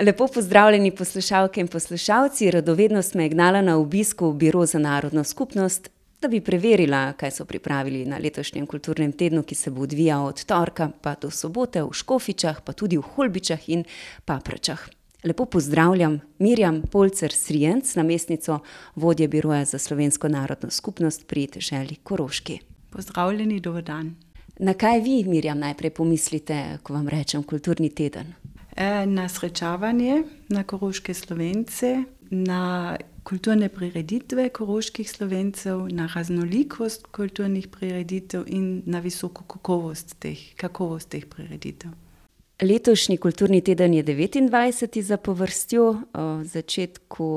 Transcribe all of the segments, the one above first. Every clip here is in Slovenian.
Lepo pozdravljeni poslušalke in poslušalci. Radovednost me je gnala na obisk v Biro za narodno skupnost, da bi preverila, kaj so pripravili na letošnjem kulturnem tednu, ki se bo odvijal od torka pa do sobote v Škofičah, pa tudi v Holbičah in Paprečah. Lepo pozdravljam Mirjam Polcer Srijenc, namestnico vodje Biroja za slovensko narodno skupnost pri deželi Koroški. Pozdravljeni, dober dan. Na kaj vi, Mirjam, najprej pomislite, ko vam rečem kulturni teden? Na srečavanje na koroške Slovence, na kulturne prireditve koroških Slovencev, na raznolikost kulturnih prireditev in na visoko kakovost teh, kakovost teh prireditev. Letošnji kulturni teden je devetindvajseti zapovrstjo, v začetku,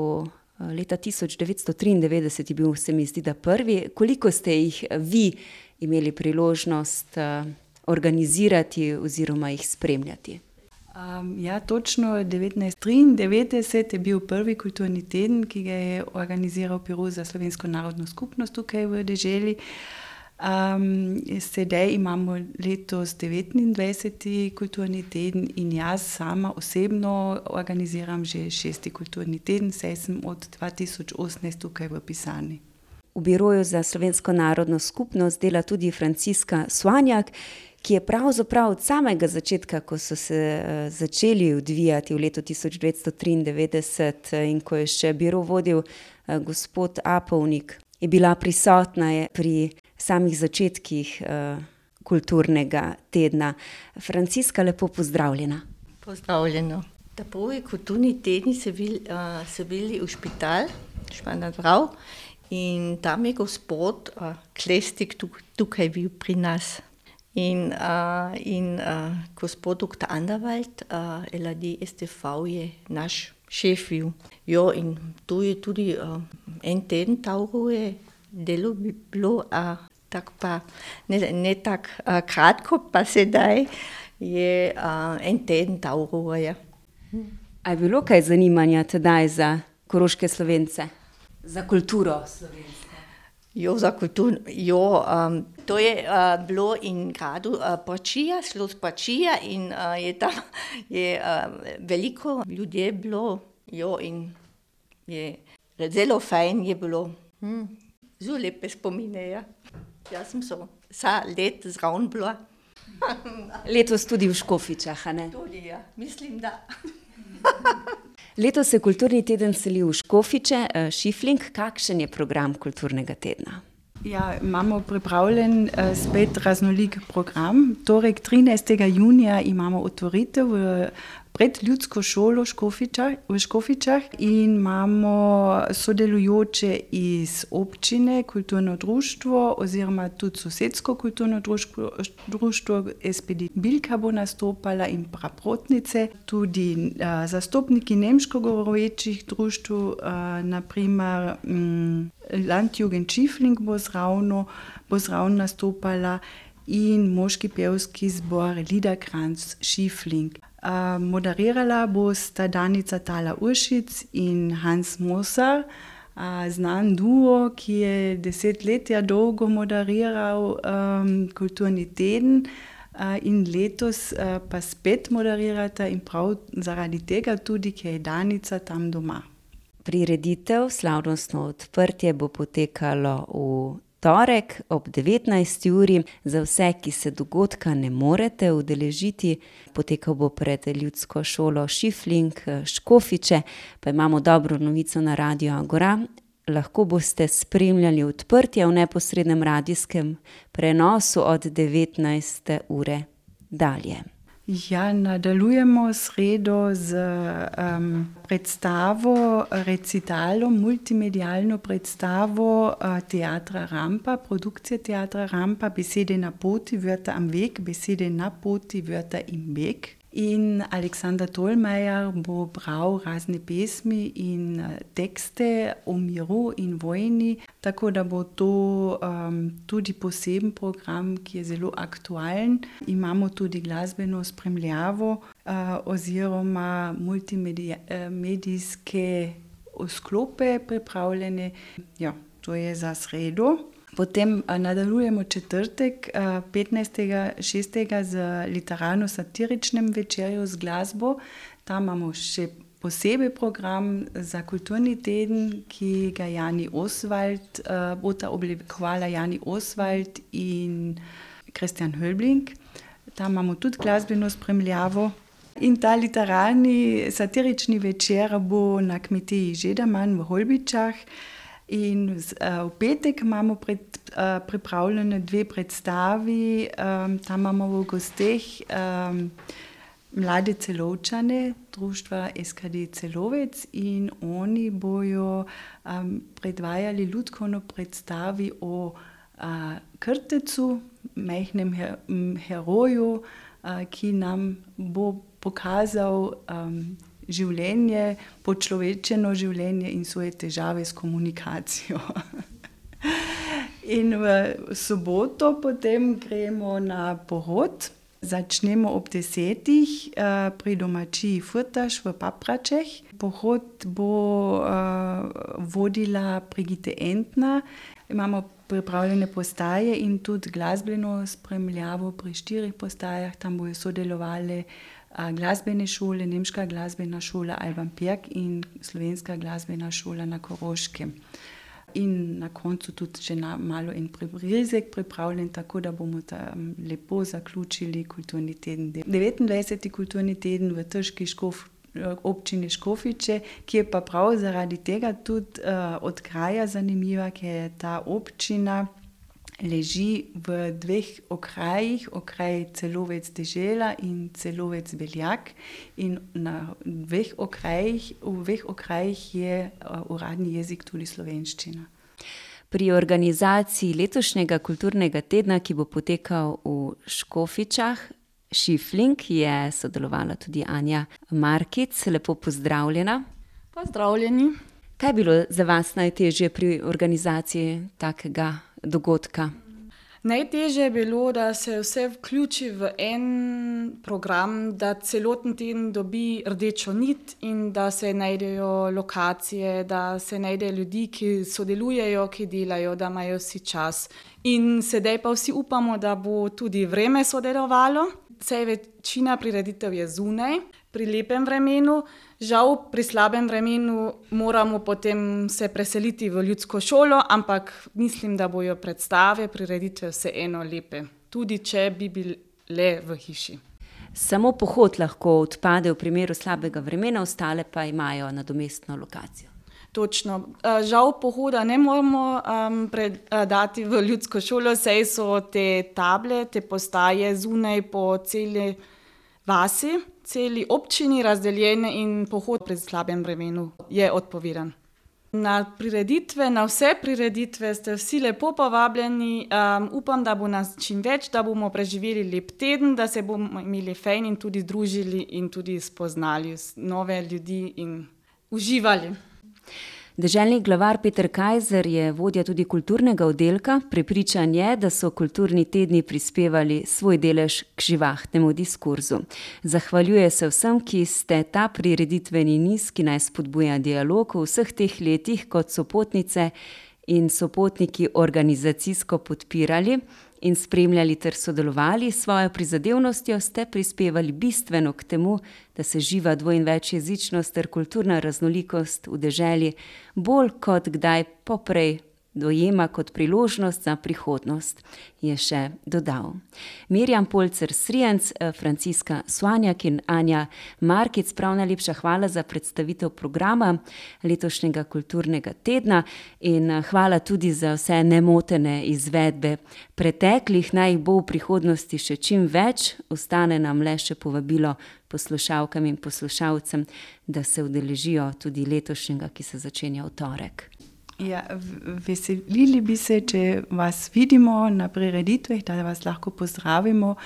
leta tisoč devetsto triindevetdeset je bil, se mi zdi, da prvi. Koliko ste jih vi imeli priložnost, organizirati oziroma jih spremljati? Ja, točno devetnajst triindevetdeset je bil prvi kulturni teden, ki ga je organiziral Biro za slovensko narodno skupnost tukaj v deželi. sedaj imamo letos devetindvajseti kulturni teden in jaz sama osebno organiziram že šesti kulturni teden, saj sem od dva tisoč osemnajst tukaj v pisarni. V Biroju za slovensko narodno skupnost dela tudi Franciska Soanjak, ki je pravzaprav od samega začetka, ko so se, začeli odvijati v letu tisoč devetsto triindevetdeset, in ko je še biro vodil, gospod Apovnik, je bila prisotna pri samih začetkih, kulturnega tedna. Franciska, lepo pozdravljena. Pozdravljena. Ta prvi kulturni teden so bili, so bili v Špital, Šmartno, in tam je gospod, Klestik tukaj bil pri nas. In, in, gospod doktor Andervald, LADSTV je naš šef bil. Ja, in to je tudi, en teden dolgo delo bilo, tako pa ne, ne tako, kratko pa sedaj je, en teden dolgo, ja. A je bilo kaj zanimanja tedaj za koroške Slovence? Za kulturo slovensko? Ja, za ja, to je, bilo in gradu, Pačija, Pačija in, je tam je, veliko ljudi bilo, ja, in je zelo fajn je bilo. zelo lepe spomine, ja. Jaz sem so vse leto zraven bila. Letos tudi v Škofičah, ne? Tudi, ja. Mislim, da. Letos se kulturni teden seli v Škofiče, Šifling, kakšen je program kulturnega tedna? Ja, imamo pripravljen, spet raznolik program. Torek, trinajstega junija, imamo otvoritev v pred ljudsko šolo v Škofičah in imamo sodelujoče iz občine, kulturno društvo oziroma tudi sosedsko kulturno društvo, SPD Bilka bo nastopala in Praprotnice, tudi, zastopniki nemško govorečih društev, na primer, Landjugend Šifling bo zraven, bo zraven nastopala in moški pevski zbor Liederkranz Šifling. Moderirala bosta Danica Thaler Uršič in Hans Moser, znan duo, ki je desetletja dolgo moderiral, kulturni teden, in letos, pa spet moderirata in prav zaradi tega tudi, ker je Danica tam doma. Prireditev, slavnostno odprtje bo potekalo v torek ob devetnajsti uri. Za vse, ki se dogodka ne morete udeležiti, potekal bo pred ljudsko šolo Šifling, Škofiče, pa imamo dobro novico na Radiu Agora. Lahko boste spremljali odprtje v neposrednem radijskem prenosu od devetnajste ure dalje. Ja, nadaljujemo sredo s, predstavo, recitalom, multimedialno predstavo, Teatra Rampa, produkcije Teatra Rampa, Besede na poti, Wörter am Weg, Besede na poti, Wörter im Weg. In Aleksander Tolmajer bo bral razne pesmi in, tekste o miru in vojni, tako da bo to, tudi poseben program, ki je zelo aktualen. Imamo tudi glasbeno spremljavo, oziroma medijske sklope pripravljene. Ja, to je za sredo. Potem, nadaljujemo četrtek, petnajstega šestega z literarno-satiričnim večerom z glasbo. Tam imamo še posebej program za kulturni teden, ki ga Jani Oswald, uh, bota oblikovala Jani Oswald in Kristjan Hölbling. Tam imamo tudi glasbeno spremljavo. In ta literarni satirični večer bo na kmetiji Žedaman v Holbičah. In uh, v petek imamo pred, uh, pripravljene dve predstavi, um, tam imamo v gosteh um, mlade celovčane, društva SKD Celovec in oni bojo um, predvajali ljudsko predstavi o uh, krtecu, majhnem her heroju, uh, ki nam bo pokazal um, življenje, počlovečeno življenje in svoje težave s komunikacijo. in v soboto potem gremo na porod. Začnemo ob desetih uh, pri domačiji Furtaš v Papračeh. Pohod bo uh, vodila Brigitte Entna. Imamo pripravljene postaje in tudi glasbeno spremljavo pri štirih postajah. Tam bojo sodelovali uh, glasbene šole, Nemška glasbena šola Alban Pirk in Slovenska glasbena šola na Koroškem. In na koncu tudi že na malo en prebrizek pripravljen, tako da bomo tam lepo zaključili kulturni teden. 29. kulturni teden v Trški škof, občini Škofiče, ki je pa prav zaradi tega tudi uh, od kraja zanimiva, ker je ta občina leži v dveh okrajih, okraj celovec dežela in celovec beljak. In na dveh okrajih, v dveh okrajih je uradni jezik tudi slovenščina. Pri organizaciji letošnjega kulturnega tedna, ki bo potekal v Škofičah, Šifling, je sodelovala tudi Anja Markic. Lepo pozdravljena. Pozdravljeni. Kaj je bilo za vas najtežje pri organizaciji takega dogodka? Najtežje je bilo, da se vse vključi v en program, da celoten teden dobi rdečo nit in da se najdejo lokacije, da se najdejo ljudi, ki sodelujejo, ki delajo, da imajo vsi čas. In sedaj pa vsi upamo, da bo tudi vreme sodelovalo. Vse večina prireditev je zunaj, pri lepem vremenu. Žal, pri slabem vremenu moramo potem se preseliti v ljudsko šolo, ampak mislim, da bojo predstave, prireditve vseeno lepe, tudi če bi bile v hiši. Samo pohod lahko odpade v primeru slabega vremena, ostale pa imajo nadomestno lokacijo. Točno. Žal, pohoda ne moremo um, predati v ljudsko šolo, saj so te table, te postaje zunaj po celi vasi celi občini razdeljene in pohod pred slabim vremenu je odpovedan. Na prireditve, na vse prireditve ste vsi lepo povabljeni. Um, upam, da bo nas čim več, da bomo preživeli lep teden, da se bomo imeli fejn in tudi družili in tudi spoznali nove ljudi in uživali. Deželni glavar Peter Kajzer je vodja tudi kulturnega oddelka. Prepričan je, da so kulturni tedni prispevali svoj delež k živahnemu diskurzu. Zahvaljuje se vsem, ki ste ta prireditveni niz, ki naj spodbuja dialog v vseh teh letih kot sopotnice in sopotniki organizacijsko podpirali in spremljali ter sodelovali s svojo prizadevnostjo, ste prispevali bistveno k temu, da se živa dvo- in večjezičnost ter kulturna raznolikost v deželi bolj kot kdaj poprej dojema kot priložnost za prihodnost, je še dodal. Mirjam Polcer Srijenc, Franciska Svanjak in Anja Markic, prav najlepša hvala za predstavitev programa letošnjega kulturnega tedna in hvala tudi za vse nemotene izvedbe preteklih, naj jih bo v prihodnosti še čim več, ostane nam le še povabilo poslušalkam in poslušalcem, da se udeležijo tudi letošnjega, ki se začenja v torek. Ja, veselili bi se, če vas vidimo na prireditvah, da vas lahko pozdravimo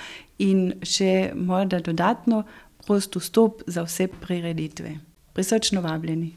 in še morda dodatno prost vstop za vse prireditve. Prisrčno vabljeni.